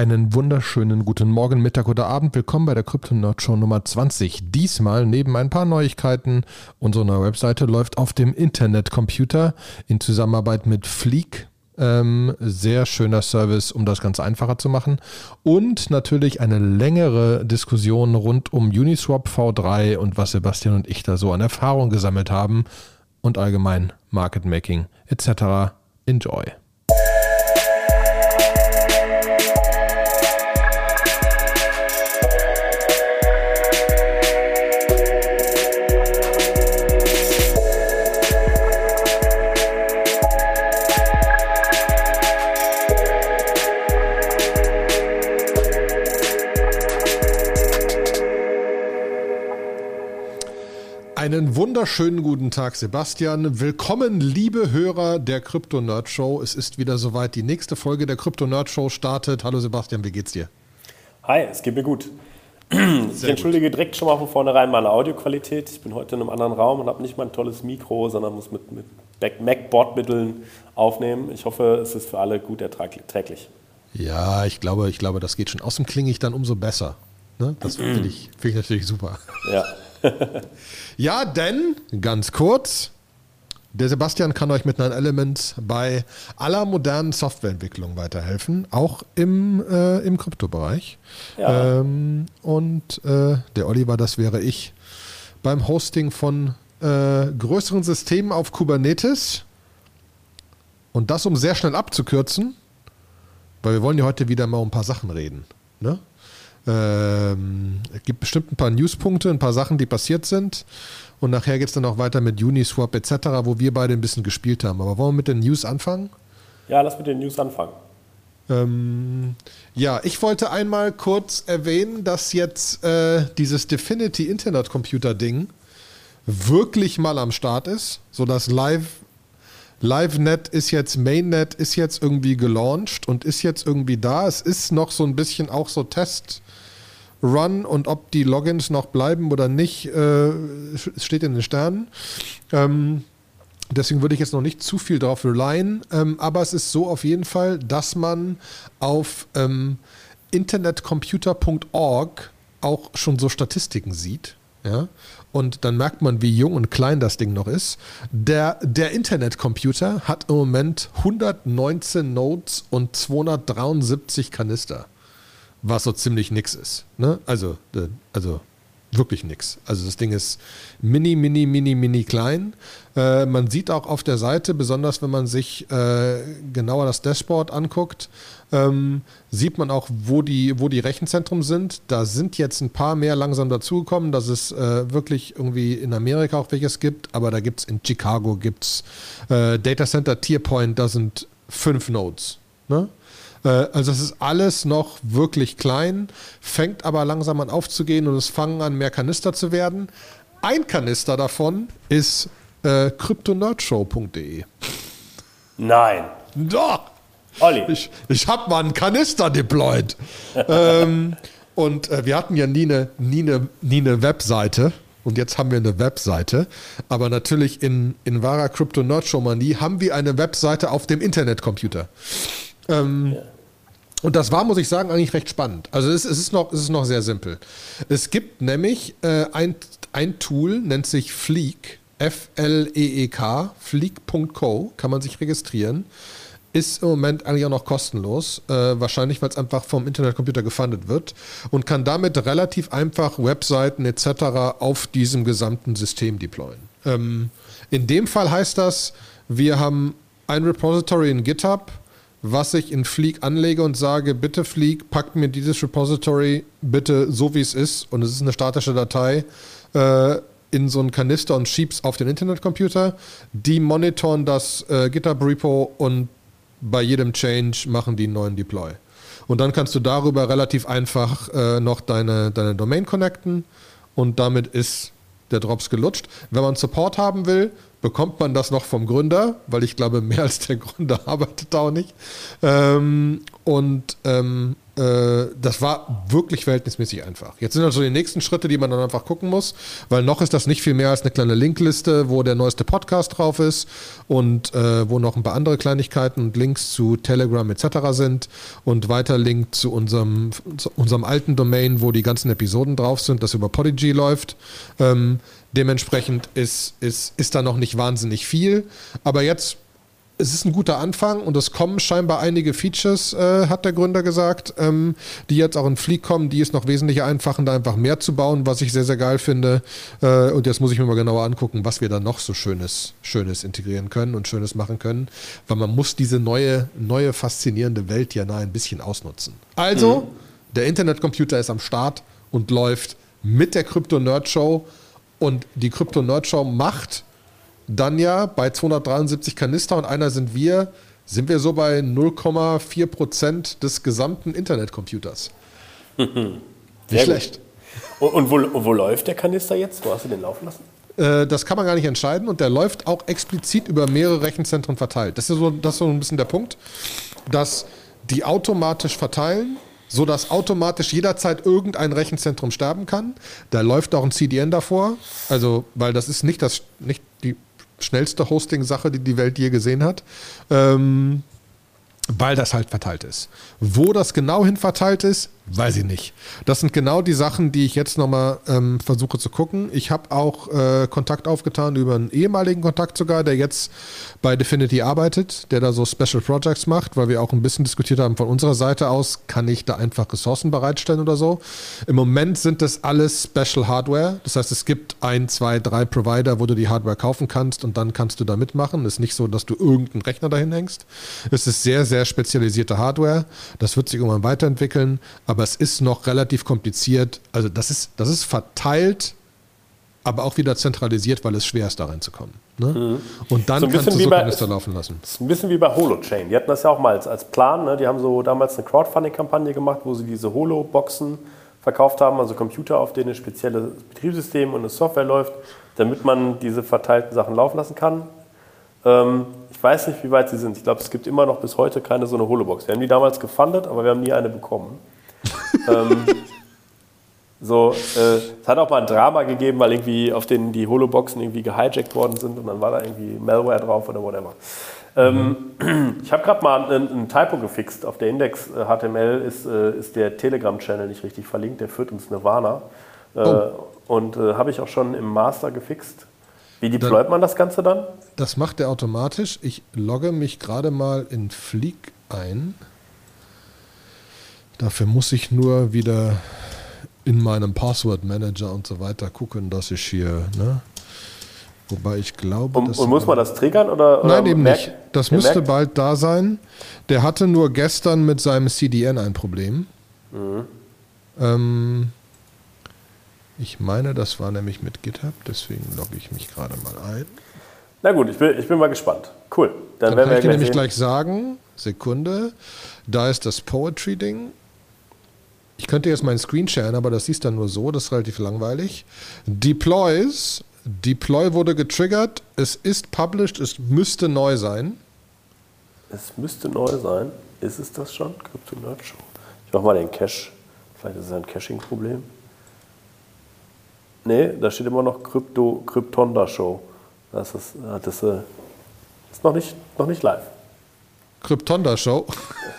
Einen wunderschönen guten Morgen, Mittag oder Abend. Willkommen bei der Crypto Nerd Show Nummer 20. Diesmal neben ein paar Neuigkeiten. Unsere neue Webseite läuft auf dem Internetcomputer in Zusammenarbeit mit Fleek. Ähm, sehr schöner Service, um das Ganze einfacher zu machen. Und natürlich eine längere Diskussion rund um Uniswap V3 und was Sebastian und ich da so an Erfahrung gesammelt haben und allgemein Market Making etc. Enjoy. Einen wunderschönen guten Tag, Sebastian. Willkommen, liebe Hörer der Crypto Nerd Show. Es ist wieder soweit. Die nächste Folge der Crypto Nerd Show startet. Hallo Sebastian, wie geht's dir? Hi, es geht mir gut. Sehr ich entschuldige gut. direkt schon mal von vornherein meine Audioqualität. Ich bin heute in einem anderen Raum und habe nicht mein tolles Mikro, sondern muss mit, mit Mac-Bordmitteln aufnehmen. Ich hoffe, es ist für alle gut erträglich. Ja, ich glaube, ich glaube, das geht schon. Außerdem klinge ich dann umso besser. Ne? Das finde ich, find ich natürlich super. Ja. ja, denn, ganz kurz, der Sebastian kann euch mit Nine Elements bei aller modernen Softwareentwicklung weiterhelfen, auch im, äh, im Kryptobereich. Ja. Ähm, und äh, der Oliver, das wäre ich, beim Hosting von äh, größeren Systemen auf Kubernetes. Und das, um sehr schnell abzukürzen, weil wir wollen ja heute wieder mal um ein paar Sachen reden. Ne? Ähm, es gibt bestimmt ein paar Newspunkte, ein paar Sachen, die passiert sind. Und nachher geht es dann auch weiter mit Uniswap etc., wo wir beide ein bisschen gespielt haben. Aber wollen wir mit den News anfangen? Ja, lass mit den News anfangen. Ähm, ja, ich wollte einmal kurz erwähnen, dass jetzt äh, dieses Definity Internet Computer Ding wirklich mal am Start ist, sodass Live LiveNet ist jetzt, Mainnet ist jetzt irgendwie gelauncht und ist jetzt irgendwie da. Es ist noch so ein bisschen auch so Test Run und ob die Logins noch bleiben oder nicht, äh, steht in den Sternen. Ähm, deswegen würde ich jetzt noch nicht zu viel darauf relyen, ähm, aber es ist so auf jeden Fall, dass man auf ähm, internetcomputer.org auch schon so Statistiken sieht. Ja? Und dann merkt man, wie jung und klein das Ding noch ist. Der, der Internetcomputer hat im Moment 119 Nodes und 273 Kanister was so ziemlich nix ist. Ne? Also, äh, also wirklich nix. Also das Ding ist mini, mini, mini, mini klein. Äh, man sieht auch auf der Seite, besonders wenn man sich äh, genauer das Dashboard anguckt, ähm, sieht man auch, wo die, wo die Rechenzentren sind. Da sind jetzt ein paar mehr langsam dazugekommen, dass es äh, wirklich irgendwie in Amerika auch welches gibt, aber da gibt es in Chicago gibt's äh, Data Center Tierpoint, da sind fünf Nodes. Ne? Äh, also es ist alles noch wirklich klein, fängt aber langsam an aufzugehen und es fangen an, mehr Kanister zu werden. Ein Kanister davon ist äh, cryptonerdshow.de. Nein. Doch. Olli. Ich, ich habe mal einen Kanister deployed. ähm, und äh, wir hatten ja nie eine, nie, eine, nie eine Webseite. Und jetzt haben wir eine Webseite. Aber natürlich in, in wahrer Crypto-Nerd-Show-Manie haben wir eine Webseite auf dem Internetcomputer. Ähm, ja. Und das war, muss ich sagen, eigentlich recht spannend. Also es, es, ist, noch, es ist noch sehr simpel. Es gibt nämlich äh, ein, ein Tool, nennt sich Fleek, F-L-E-E-K, fleek.co, kann man sich registrieren. Ist im Moment eigentlich auch noch kostenlos, äh, wahrscheinlich, weil es einfach vom Internetcomputer gefundet wird und kann damit relativ einfach Webseiten etc. auf diesem gesamten System deployen. Ähm, in dem Fall heißt das, wir haben ein Repository in GitHub, was ich in Fleek anlege und sage, bitte Fleek, packt mir dieses Repository bitte so wie es ist und es ist eine statische Datei äh, in so einen Kanister und schieb's auf den Internetcomputer. Die monitoren das äh, GitHub Repo und bei jedem Change machen die einen neuen Deploy. Und dann kannst du darüber relativ einfach äh, noch deine, deine Domain connecten und damit ist der Drops gelutscht. Wenn man Support haben will, bekommt man das noch vom Gründer, weil ich glaube, mehr als der Gründer arbeitet da auch nicht. Ähm, und ähm, äh, das war wirklich verhältnismäßig einfach. Jetzt sind also die nächsten Schritte, die man dann einfach gucken muss, weil noch ist das nicht viel mehr als eine kleine Linkliste, wo der neueste Podcast drauf ist und äh, wo noch ein paar andere Kleinigkeiten und Links zu Telegram etc. sind und weiter Link zu unserem, zu unserem alten Domain, wo die ganzen Episoden drauf sind, das über Podigy läuft. Ähm, dementsprechend ist, ist, ist da noch nicht wahnsinnig viel, aber jetzt es ist ein guter Anfang und es kommen scheinbar einige Features, äh, hat der Gründer gesagt, ähm, die jetzt auch in Fleek kommen, die es noch wesentlich einfachen, da einfach mehr zu bauen, was ich sehr, sehr geil finde. Äh, und jetzt muss ich mir mal genauer angucken, was wir da noch so Schönes, Schönes integrieren können und Schönes machen können, weil man muss diese neue, neue faszinierende Welt ja ein bisschen ausnutzen. Also, mhm. der Internetcomputer ist am Start und läuft mit der Crypto Nerd Show und die Crypto Nerd Show macht dann ja bei 273 Kanister und einer sind wir, sind wir so bei 0,4 Prozent des gesamten Internetcomputers. Nicht schlecht. Und, und, wo, und, wo, läuft der Kanister jetzt? Wo hast du den laufen lassen? Äh, das kann man gar nicht entscheiden und der läuft auch explizit über mehrere Rechenzentren verteilt. Das ist so, das ist so ein bisschen der Punkt, dass die automatisch verteilen sodass automatisch jederzeit irgendein Rechenzentrum sterben kann. Da läuft auch ein CDN davor, also weil das ist nicht, das, nicht die schnellste Hosting-Sache, die die Welt je gesehen hat. Ähm, weil das halt verteilt ist. Wo das genau hin verteilt ist, weiß ich nicht. Das sind genau die Sachen, die ich jetzt nochmal ähm, versuche zu gucken. Ich habe auch äh, Kontakt aufgetan über einen ehemaligen Kontakt sogar, der jetzt bei Definity arbeitet, der da so Special Projects macht, weil wir auch ein bisschen diskutiert haben von unserer Seite aus, kann ich da einfach Ressourcen bereitstellen oder so. Im Moment sind das alles Special Hardware. Das heißt, es gibt ein, zwei, drei Provider, wo du die Hardware kaufen kannst und dann kannst du da mitmachen. Es ist nicht so, dass du irgendeinen Rechner dahin hängst. Es ist sehr, sehr spezialisierte Hardware. Das wird sich irgendwann weiterentwickeln, aber es ist noch relativ kompliziert. Also das ist, das ist verteilt, aber auch wieder zentralisiert, weil es schwer ist, da reinzukommen. Ne? Mhm. Und dann so kannst du so bei, Kanister laufen lassen. Das ist ein bisschen wie bei Holochain. Die hatten das ja auch mal als, als Plan. Ne? Die haben so damals eine Crowdfunding-Kampagne gemacht, wo sie diese Holo-Boxen verkauft haben, also Computer, auf denen ein spezielles Betriebssystem und eine Software läuft, damit man diese verteilten Sachen laufen lassen kann. Ähm, ich weiß nicht, wie weit sie sind. Ich glaube, es gibt immer noch bis heute keine so eine Holobox. Wir haben die damals gefundet, aber wir haben nie eine bekommen. Ähm, so, äh, es hat auch mal ein Drama gegeben, weil irgendwie auf denen die Holoboxen irgendwie gehijackt worden sind und dann war da irgendwie Malware drauf oder whatever. Ähm, mhm. Ich habe gerade mal einen, einen, Typo gefixt. Auf der Index HTML ist, äh, ist der Telegram-Channel nicht richtig verlinkt, der führt ins Nirvana. Äh, oh. Und äh, habe ich auch schon im Master gefixt. Wie deployt dann, man das Ganze dann? Das macht er automatisch. Ich logge mich gerade mal in Fleek ein. Dafür muss ich nur wieder in meinem Password Manager und so weiter gucken, dass ich hier, ne? Wobei ich glaube, und, und muss man das triggern oder? oder nein, eben nicht. Das müsste merkt? bald da sein. Der hatte nur gestern mit seinem CDN ein Problem. Mhm. Ähm, ich meine, das war nämlich mit GitHub, deswegen logge ich mich gerade mal ein. Na gut, ich bin, ich bin mal gespannt. Cool. Dann, Dann kann ich dir nämlich sehen. gleich sagen, Sekunde, da ist das Poetry-Ding. Ich könnte jetzt meinen Screen sharen, aber das siehst dann nur so, das ist relativ langweilig. Deploys, Deploy wurde getriggert, es ist published, es müsste neu sein. Es müsste neu sein. Ist es das schon? Crypto Show. Ich mach mal den Cache. Vielleicht ist es ein Caching-Problem. Nee, da steht immer noch Krypto, Kryptonda Show. Das ist, das ist noch, nicht, noch nicht live. Kryptonda Show?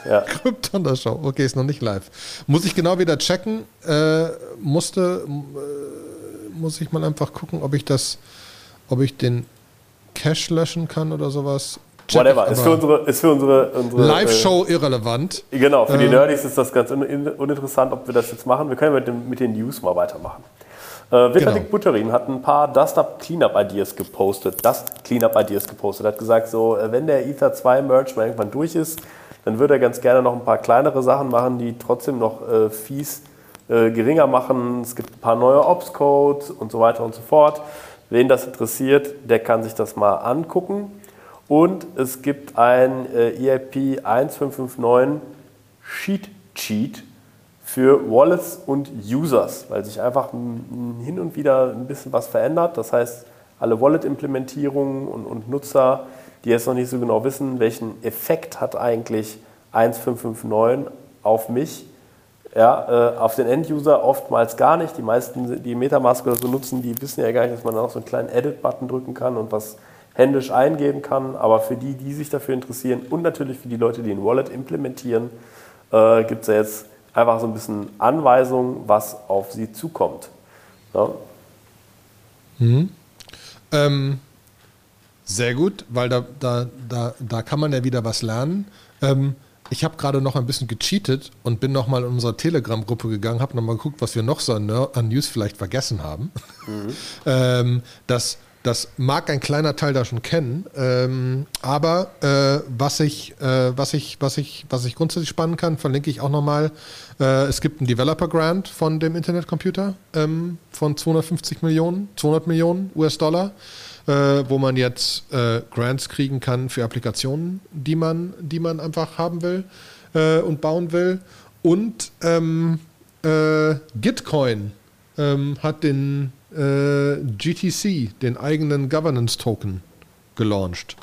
Ja. Kryptonda Show, okay, ist noch nicht live. Muss ich genau wieder checken. Äh, musste, äh, muss ich mal einfach gucken, ob ich das, ob ich den Cache löschen kann oder sowas. Check Whatever, ist für unsere, ist für unsere, unsere Live-Show äh, irrelevant. Genau, für die ähm, Nerdies ist das ganz uninteressant, ob wir das jetzt machen. Wir können mit, dem, mit den News mal weitermachen. Äh, Vitalik genau. Buterin hat ein paar Dust-Up Cleanup Ideas gepostet, Dust Cleanup Ideas gepostet. Er hat gesagt, so, äh, wenn der Ether 2 Merge mal irgendwann durch ist, dann würde er ganz gerne noch ein paar kleinere Sachen machen, die trotzdem noch äh, Fees äh, geringer machen. Es gibt ein paar neue Ops-Codes und so weiter und so fort. Wen das interessiert, der kann sich das mal angucken. Und es gibt ein äh, EIP 1559 Sheet Cheat für Wallets und Users, weil sich einfach hin und wieder ein bisschen was verändert. Das heißt, alle Wallet-Implementierungen und, und, Nutzer, die jetzt noch nicht so genau wissen, welchen Effekt hat eigentlich 1559 auf mich, Ja, äh, auf den End-User oftmals gar nicht. Die meisten, die Metamask oder so nutzen, die wissen ja gar nicht, dass man auch so einen kleinen Edit-Button drücken kann und was händisch eingeben kann. Aber für die, die sich dafür interessieren und natürlich für die Leute, die ein Wallet implementieren, äh, gibt es ja jetzt einfach so ein bisschen Anweisungen, was auf sie zukommt. Ja. Mhm. Ähm, sehr gut, weil da, da, da, da kann man ja wieder was lernen. Ähm, ich habe gerade noch ein bisschen gecheatet und bin nochmal in unsere Telegram-Gruppe gegangen, habe nochmal geguckt, was wir noch so an, News vielleicht vergessen haben. Mhm. ähm, das, das mag ein kleiner Teil da schon kennen, ähm, aber äh, was, ich, äh, was, ich, was, ich, was ich grundsätzlich spannen kann, verlinke ich auch nochmal. Äh, es gibt einen Developer Grant von dem Internetcomputer ähm, von 250 Millionen, 200 Millionen US-Dollar äh, wo man jetzt äh, Grants kriegen kann für Applikationen, die man, die man einfach haben will äh, und bauen will. Und ähm, äh, Gitcoin ähm, hat den äh, GTC, den eigenen Governance-Token, gelauncht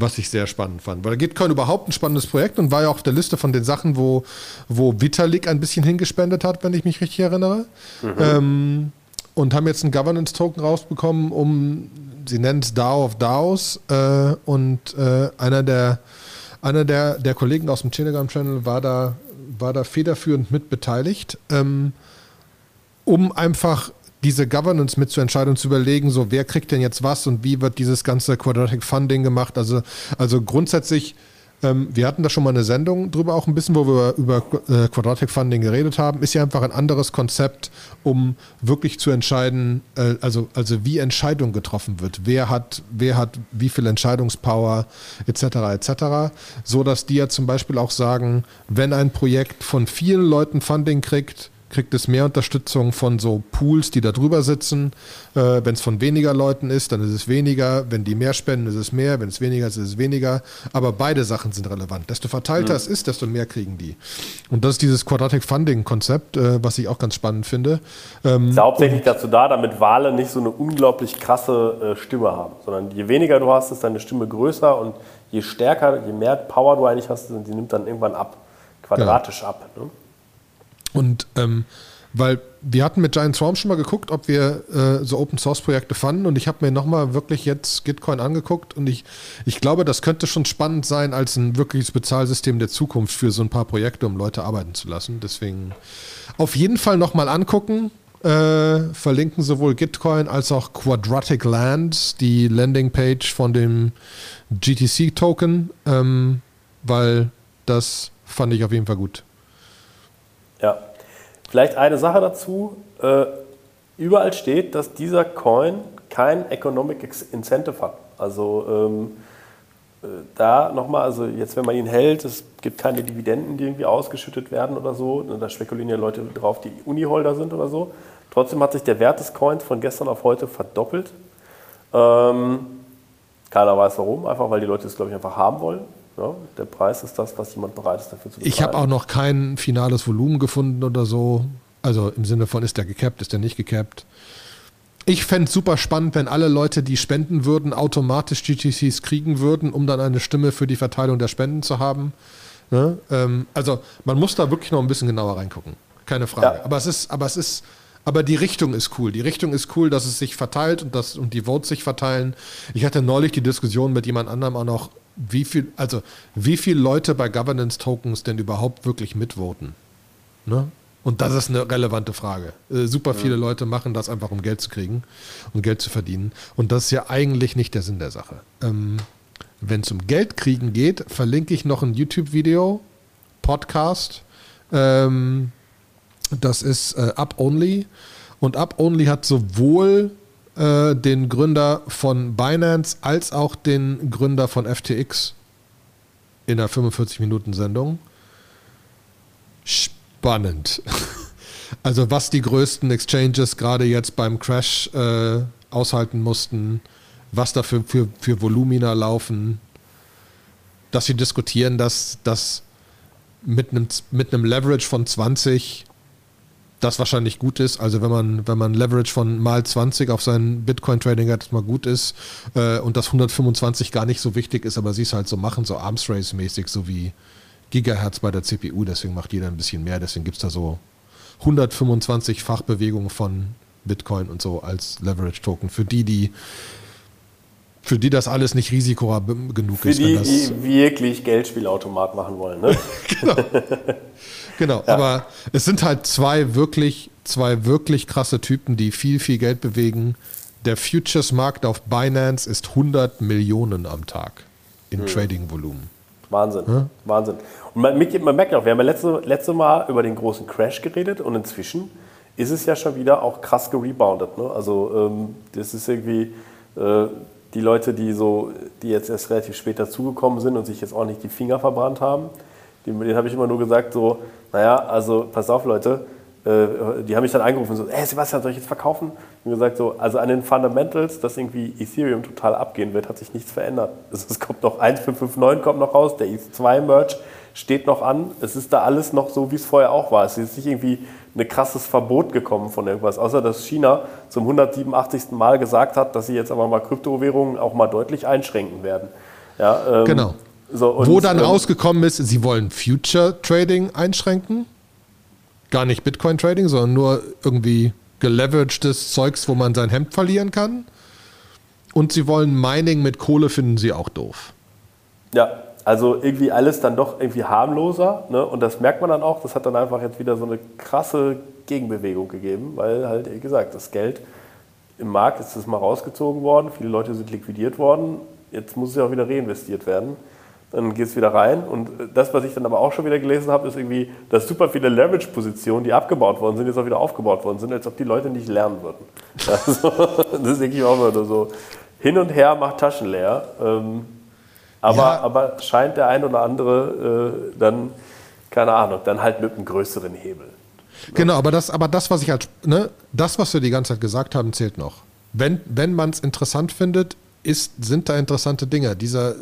was ich sehr spannend fand. Weil Gitcoin überhaupt ein spannendes Projekt und war ja auch auf der Liste von den Sachen, wo, wo Vitalik ein bisschen hingespendet hat, wenn ich mich richtig erinnere. Mhm. Ähm, und haben jetzt einen Governance-Token rausbekommen, um sie nennen es DAO of DAOs äh, und äh, einer der einer der, der Kollegen aus dem Telegram-Channel war da, war da federführend mit beteiligt, ähm, um einfach diese Governance mitzuentscheiden und zu überlegen, so wer kriegt denn jetzt was und wie wird dieses ganze Quadratic Funding gemacht. Also, also grundsätzlich ähm, wir hatten da schon mal eine Sendung drüber, auch ein bisschen, wo wir über äh, Quadratic Funding geredet haben. Ist ja einfach ein anderes Konzept, um wirklich zu entscheiden, äh, also, also wie Entscheidung getroffen wird. Wer hat, wer hat wie viel Entscheidungspower, etc., etc. So dass die ja zum Beispiel auch sagen, wenn ein Projekt von vielen Leuten Funding kriegt, kriegt es mehr Unterstützung von so Pools, die da drüber sitzen. Äh, wenn es von weniger Leuten ist, dann ist es weniger. Wenn die mehr spenden, ist es mehr. Wenn es weniger ist, ist es weniger. Aber beide Sachen sind relevant. Desto verteilter mhm. es ist, desto mehr kriegen die. Und das ist dieses Quadratic Funding-Konzept, äh, was ich auch ganz spannend finde. Ähm, ist hauptsächlich dazu da, damit Wahlen nicht so eine unglaublich krasse äh, Stimme haben, sondern je weniger du hast, ist deine Stimme größer und je stärker, je mehr Power du eigentlich hast, die nimmt dann irgendwann ab, quadratisch ja. ab. Ne? Und ähm, weil wir hatten mit Giant Swarm schon mal geguckt, ob wir äh, so Open Source Projekte fanden und ich habe mir nochmal wirklich jetzt Gitcoin angeguckt und ich, ich glaube, das könnte schon spannend sein als ein wirkliches Bezahlsystem der Zukunft für so ein paar Projekte, um Leute arbeiten zu lassen. Deswegen auf jeden Fall nochmal angucken. Äh, verlinken sowohl Gitcoin als auch Quadratic Lands, die Landingpage von dem GTC-Token, ähm, weil das fand ich auf jeden Fall gut. Vielleicht eine Sache dazu. Äh, überall steht, dass dieser Coin kein Economic Incentive hat. Also ähm, äh, da nochmal, also jetzt wenn man ihn hält, es gibt keine Dividenden, die irgendwie ausgeschüttet werden oder so. Ne, da spekulieren ja Leute drauf, die Uniholder sind oder so. Trotzdem hat sich der Wert des Coins von gestern auf heute verdoppelt. Ähm, keiner weiß warum, einfach weil die Leute es, glaube ich, einfach haben wollen. Ja, der Preis ist das, was jemand bereit ist dafür zu bezahlen. Ich habe auch noch kein finales Volumen gefunden oder so. Also im Sinne von, ist der gecapped, ist der nicht gecapped. Ich fände es super spannend, wenn alle Leute, die spenden würden, automatisch GTCs kriegen würden, um dann eine Stimme für die Verteilung der Spenden zu haben. Ne? Ähm, also man muss da wirklich noch ein bisschen genauer reingucken. Keine Frage. Ja. Aber es ist, aber es ist, aber die Richtung ist cool. Die Richtung ist cool, dass es sich verteilt und, dass, und die Votes sich verteilen. Ich hatte neulich die Diskussion mit jemand anderem auch noch, wie viel, also wie viele Leute bei Governance Tokens denn überhaupt wirklich mitvoten? Ne? Und das ist eine relevante Frage. Äh, super viele ja. Leute machen das einfach, um Geld zu kriegen und Geld zu verdienen. Und das ist ja eigentlich nicht der Sinn der Sache. Ähm, Wenn es um Geld kriegen geht, verlinke ich noch ein YouTube-Video, Podcast. Ähm, das ist äh, Up Only. Und Up Only hat sowohl äh, den Gründer von Binance als auch den Gründer von FTX in einer 45-Minuten-Sendung. Spannend. Also was die größten Exchanges gerade jetzt beim Crash äh, aushalten mussten, was da für, für, für Volumina laufen, dass sie diskutieren, dass das mit einem, mit einem Leverage von 20 das wahrscheinlich gut ist. Also wenn man, wenn man Leverage von mal 20 auf sein Bitcoin-Trading hat, das mal gut ist äh, und das 125 gar nicht so wichtig ist, aber sie es halt so machen, so Arms Race-mäßig, so wie Gigahertz bei der CPU, deswegen macht jeder ein bisschen mehr. Deswegen gibt es da so 125 Fachbewegungen von Bitcoin und so als Leverage-Token. Für die, die für die das alles nicht risiko genug für ist. Für die, die wirklich Geldspielautomat machen wollen. Ne? genau. Genau. Ja. aber es sind halt zwei wirklich, zwei wirklich krasse Typen, die viel, viel Geld bewegen. Der Futures-Markt auf Binance ist 100 Millionen am Tag in hm. Trading-Volumen. Wahnsinn, hm? Wahnsinn. Und man, man merkt auch, wir haben ja letzte, letzte Mal über den großen Crash geredet und inzwischen ist es ja schon wieder auch krass gereboundet. Ne? Also ähm, das ist irgendwie, äh, die Leute, die so, die jetzt erst relativ spät dazugekommen sind und sich jetzt auch nicht die Finger verbrannt haben, denen, denen habe ich immer nur gesagt, so, naja, also pass auf Leute, äh, die haben mich dann angerufen, so, hey Sebastian, soll ich jetzt verkaufen? Und gesagt, so, also an den Fundamentals, dass irgendwie Ethereum total abgehen wird, hat sich nichts verändert. Es kommt noch 1.559 kommt noch raus, der ETH2-Merge steht noch an. Es ist da alles noch so, wie es vorher auch war. Es ist nicht irgendwie ein krasses Verbot gekommen von irgendwas, außer dass China zum 187. Mal gesagt hat, dass sie jetzt aber mal Kryptowährungen auch mal deutlich einschränken werden. Ja, ähm, genau. So, und, Wo dann ähm, rausgekommen ist, sie wollen Future Trading einschränken. Gar nicht Bitcoin Trading, sondern nur irgendwie geleveragtes Zeugs, wo man sein Hemd verlieren kann. Und sie wollen Mining mit Kohle, finden sie auch doof. Ja, also irgendwie alles dann doch irgendwie harmloser. Ne? Und das merkt man dann auch. Das hat dann einfach jetzt wieder so eine krasse Gegenbewegung gegeben, weil halt, wie gesagt, das Geld im Markt ist das mal rausgezogen worden. Viele Leute sind liquidiert worden. Jetzt muss es ja auch wieder reinvestiert werden. Dann geht es wieder rein. Und das, was ich dann aber auch schon wieder gelesen habe, ist irgendwie, dass super viele Leverage-Positionen, die abgebaut worden sind, jetzt auch wieder aufgebaut worden sind, als ob die Leute nicht lernen würden. Also, das denke ich auch immer so. Hin und her macht Taschen leer. Ähm, aber, ja. aber scheint der ein oder andere äh, dann, keine Ahnung, dann halt mit einem größeren Hebel. Genau, aber das, aber das, was ich halt, ne, das, was wir die ganze Zeit gesagt haben, zählt noch. Wenn, wenn man es interessant findet, ist, sind da interessante Dinge. Dieser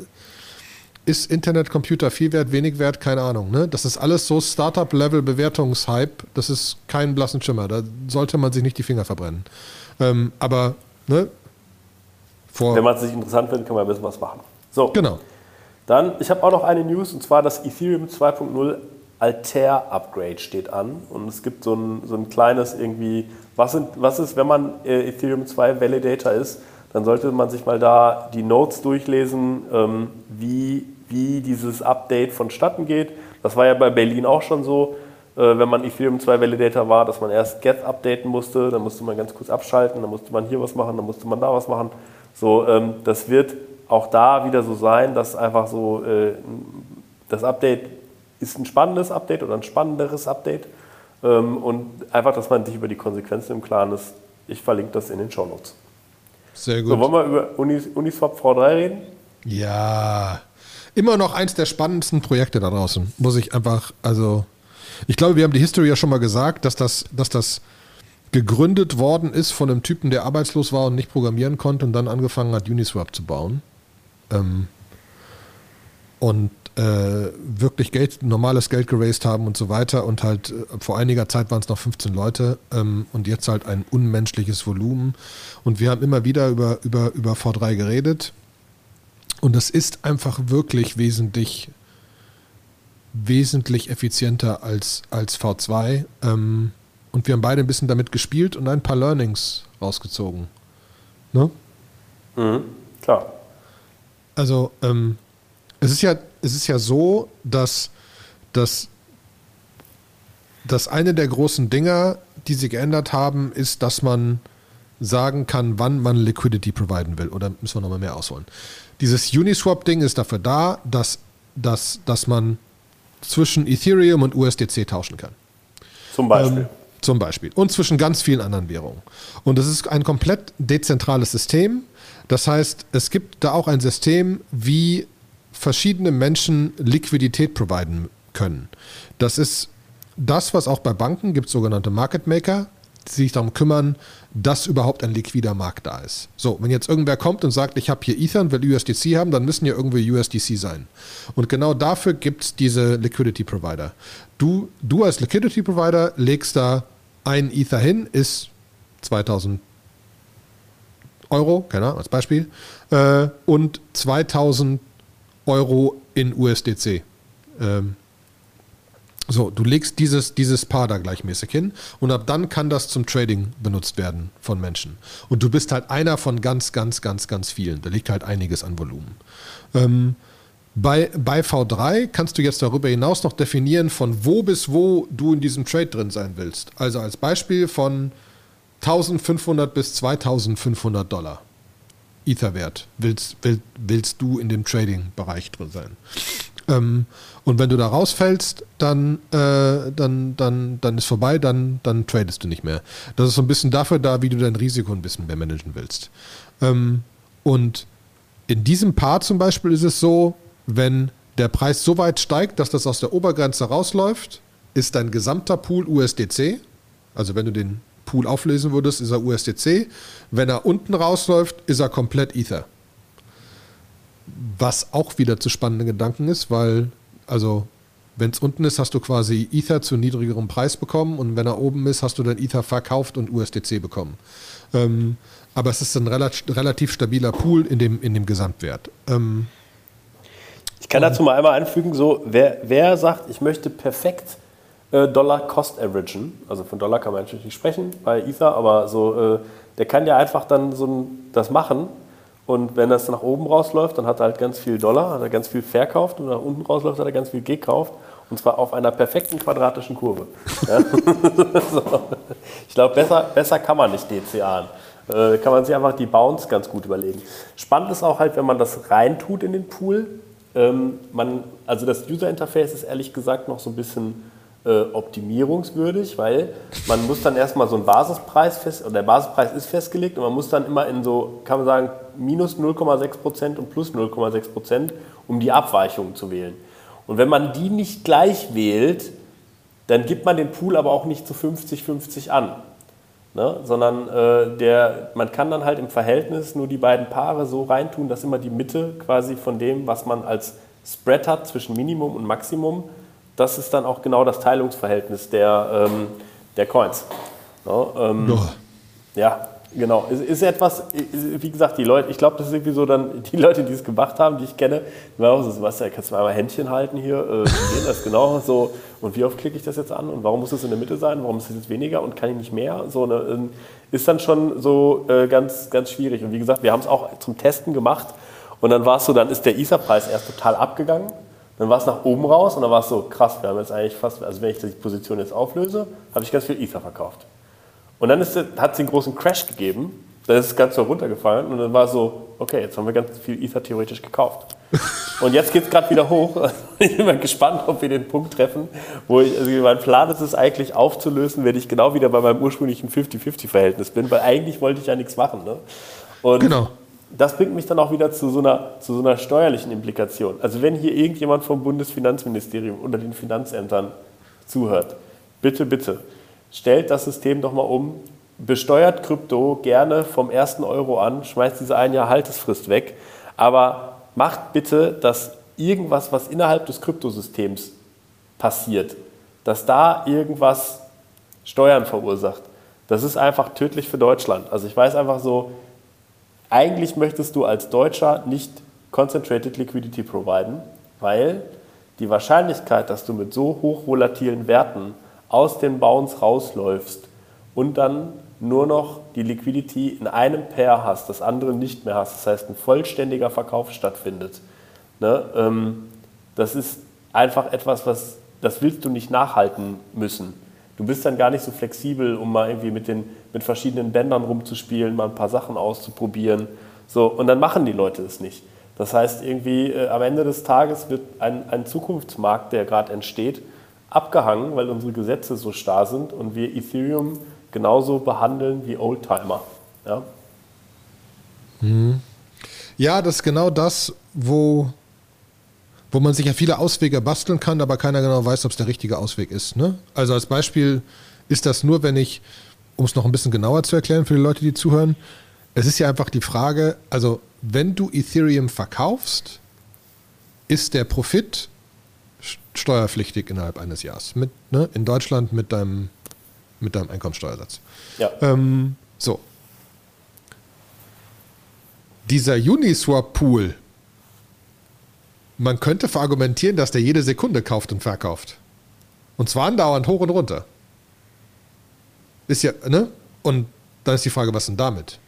ist Internetcomputer viel wert, wenig wert, keine Ahnung. Ne? Das ist alles so Startup-Level-Bewertungshype. Das ist kein blassen Schimmer. Da sollte man sich nicht die Finger verbrennen. Ähm, aber ne, Wenn man es nicht interessant findet, kann man ein bisschen was machen. So. Genau. Dann, ich habe auch noch eine News und zwar das Ethereum 2.0 Altair Upgrade steht an und es gibt so ein, so ein kleines irgendwie, was, sind, was ist, wenn man äh, Ethereum 2 Validator ist, dann sollte man sich mal da die Notes durchlesen, ähm, wie, wie dieses Update vonstatten geht. Das war ja bei Berlin auch schon so, äh, wenn man Ethereum 2 Validator war, dass man erst Get updaten musste, dann musste man ganz kurz abschalten, dann musste man hier was machen, dann musste man da was machen. So, ähm, das wird auch da wieder so sein, dass einfach so äh, das Update ist ein spannendes Update oder ein spannenderes Update ähm, und einfach, dass man sich über die Konsequenzen im Klaren ist. Ich verlinke das in den Show Notes. Sehr gut. So, wollen wir über Unis, Uniswap V3 reden? Ja, immer noch eins der spannendsten Projekte da draußen, muss ich einfach, also ich glaube, wir haben die History ja schon mal gesagt, dass das, dass das gegründet worden ist von einem Typen, der arbeitslos war und nicht programmieren konnte und dann angefangen hat, Uniswap zu bauen. Ähm, und äh, wirklich Geld, normales Geld geraced haben und so weiter. Und halt äh, vor einiger Zeit waren es noch 15 Leute ähm, und jetzt halt ein unmenschliches Volumen. Und wir haben immer wieder über, über, über V3 geredet. Und es ist einfach wirklich wesentlich, wesentlich effizienter als, als V2. Ähm, und wir haben beide ein bisschen damit gespielt und ein paar Learnings rausgezogen. Ne? Mhm, klar. Also, ähm, es ist ja, es ist ja so, dass, dass, dass eine der großen Dinger, die sie geändert haben, ist, dass man sagen kann, wann man Liquidity providen will. Oder müssen wir nochmal mehr ausholen? Dieses Uniswap-Ding ist dafür da, dass, dass, dass man zwischen Ethereum und USDC tauschen kann. Zum Beispiel. Ähm, zum Beispiel. Und zwischen ganz vielen anderen Währungen. Und es ist ein komplett dezentrales System. Das heißt, es gibt da auch ein System, wie verschiedene Menschen Liquidität providen können. Das ist das, was auch bei Banken gibt, sogenannte Market Maker, die sich darum kümmern, dass überhaupt ein liquider Markt da ist. So, wenn jetzt irgendwer kommt und sagt, ich habe hier Ether und will USDC haben, dann müssen ja irgendwie USDC sein. Und genau dafür gibt es diese Liquidity Provider. Du, du als Liquidity Provider legst da ein Ether hin, ist 2000 Euro, keine Ahnung, als Beispiel, äh, und 2000 Euro in USDC. Ähm, So, du legst dieses, dieses Paar da gleichmäßig hin und ab dann kann das zum Trading benutzt werden von Menschen. Und du bist halt einer von ganz, ganz, ganz, ganz vielen. Da liegt halt einiges an Volumen. Ähm, bei, bei V3 kannst du jetzt darüber hinaus noch definieren, von wo bis wo du in diesem Trade drin sein willst. Also als Beispiel von 1500 bis 2500 Dollar Etherwert willst, will, willst du in dem Trading-Bereich drin sein. Ähm, und wenn du da rausfällst, dann, äh, dann, dann, dann ist vorbei, dann, dann tradest du nicht mehr. Das ist so ein bisschen dafür da, wie du dein Risiko ein bisschen mehr managen willst. Ähm, und in diesem Part zum Beispiel ist es so, wenn der Preis so weit steigt, dass das aus der Obergrenze rausläuft, ist dein gesamter Pool USDC. Also wenn du den Pool auflösen würdest, ist er USDC. Wenn er unten rausläuft, ist er komplett Ether. Was auch wieder zu spannenden Gedanken ist, weil, also, wenn es unten ist, hast du quasi Ether zu niedrigerem Preis bekommen und wenn er oben ist, hast du dann Ether verkauft und USDC bekommen. Ähm, aber es ist ein relativ, stabiler Pool in dem, in dem Gesamtwert. Ähm, ich kann dazu mal einmal einfügen, so, wer, wer sagt, ich möchte perfekt äh, Dollar Cost averagen, also von Dollar kann man natürlich nicht sprechen bei Ether, aber so, äh, der kann ja einfach dann so das machen und wenn das nach oben rausläuft, dann hat er halt ganz viel Dollar, hat er ganz viel verkauft und nach unten rausläuft, hat er ganz viel gekauft und zwar auf einer perfekten quadratischen Kurve. Ja? so. Ich glaube, besser, besser kann man nicht DCAen. Äh, kann man sich einfach die Bounce ganz gut überlegen. Spannend ist auch halt, wenn man das reintut in den Pool. Ähm, man, also das User Interface ist ehrlich gesagt noch so ein bisschen äh, optimierungswürdig, weil man muss dann erstmal so einen Basispreis fest, oder der Basispreis ist festgelegt und man muss dann immer in so, kann man sagen, minus 0,6% und plus 0,6%, um die Abweichungen zu wählen. Und wenn man die nicht gleich wählt, dann gibt man den Pool aber auch nicht zu 50-50 an. Ne? Sondern äh, der, man kann dann halt im Verhältnis nur die beiden Paare so reintun, dass immer die Mitte quasi von dem, was man als Spread hat zwischen Minimum und Maximum, das ist dann auch genau das Teilungsverhältnis der, ähm, der Coins. No, ähm, ja, genau. Ist, ist etwas, wie gesagt, die Leute, ich glaube, das ist irgendwie so dann, die Leute, die es gemacht haben, die ich kenne, die waren auch so, Sebastian, kannst du mal einmal Händchen halten hier? Äh, wie geht das genau? So, und wie oft klicke ich das jetzt an? Und warum muss es in der Mitte sein? Warum ist es jetzt weniger und kann ich nicht mehr? So eine, ähm, ist dann schon so äh, ganz, ganz schwierig. Und wie gesagt, wir haben es auch zum Testen gemacht. Und dann war es so, dann ist der ISA-Preis erst total abgegangen. Dann war es nach oben raus und dann war es so, krass, wir haben jetzt eigentlich fast, also wenn ich die Position jetzt auflöse, habe ich ganz viel Ether verkauft. Und dann ist, hat es einen großen Crash gegeben, dann ist es ganz so runtergefallen und dann war es so, okay, jetzt haben wir ganz viel Ether theoretisch gekauft. Und jetzt geht es gerade wieder hoch. Ich bin mal gespannt, ob wir den Punkt treffen, wo ich, also mein Plan ist es eigentlich aufzulösen, wenn ich genau wieder bei meinem ursprünglichen 50-50-Verhältnis bin, weil eigentlich wollte ich ja nichts machen. Ne? Und genau das bringt mich dann auch wieder zu so, einer, zu so einer steuerlichen Implikation. Also wenn hier irgendjemand vom Bundesfinanzministerium oder den Finanzämtern zuhört, bitte, bitte, stellt das System doch mal um, besteuert Krypto gerne vom ersten Euro an, schmeißt diese ein Jahr Haltesfrist weg, aber macht bitte, dass irgendwas, was innerhalb des Kryptosystems passiert, dass da irgendwas Steuern verursacht. Das ist einfach tödlich für Deutschland. Also ich weiß einfach so, eigentlich möchtest du als Deutscher nicht Concentrated Liquidity providen, weil die Wahrscheinlichkeit, dass du mit so hochvolatilen Werten aus den Bounds rausläufst und dann nur noch die Liquidity in einem Pair hast, das andere nicht mehr hast, das heißt ein vollständiger Verkauf stattfindet, ne, ähm, das ist einfach etwas, was das willst du nicht nachhalten müssen. Du bist dann gar nicht so flexibel, um mal irgendwie mit, den, mit verschiedenen Bändern rumzuspielen, mal ein paar Sachen auszuprobieren. So, und dann machen die Leute es nicht. Das heißt, irgendwie äh, am Ende des Tages wird ein, ein Zukunftsmarkt, der gerade entsteht, abgehangen, weil unsere Gesetze so starr sind und wir Ethereum genauso behandeln wie Oldtimer. Ja, mhm. ja das ist genau das, wo wo man sich ja viele Auswege basteln kann, aber keiner genau weiß, ob es der richtige Ausweg ist. Ne? Also als Beispiel ist das nur, wenn ich, um es noch ein bisschen genauer zu erklären für die Leute, die zuhören, es ist ja einfach die Frage, also wenn du Ethereum verkaufst, ist der Profit steuerpflichtig innerhalb eines Jahres. Mit, ne, in Deutschland mit deinem, mit deinem Einkommensteuersatz. Ja. Ähm, so. Dieser Uniswap-Pool, man könnte verargumentieren, dass der jede Sekunde kauft und verkauft. Und zwar andauernd hoch und runter. Ist ja, ne? Und dann ist die Frage, was denn damit?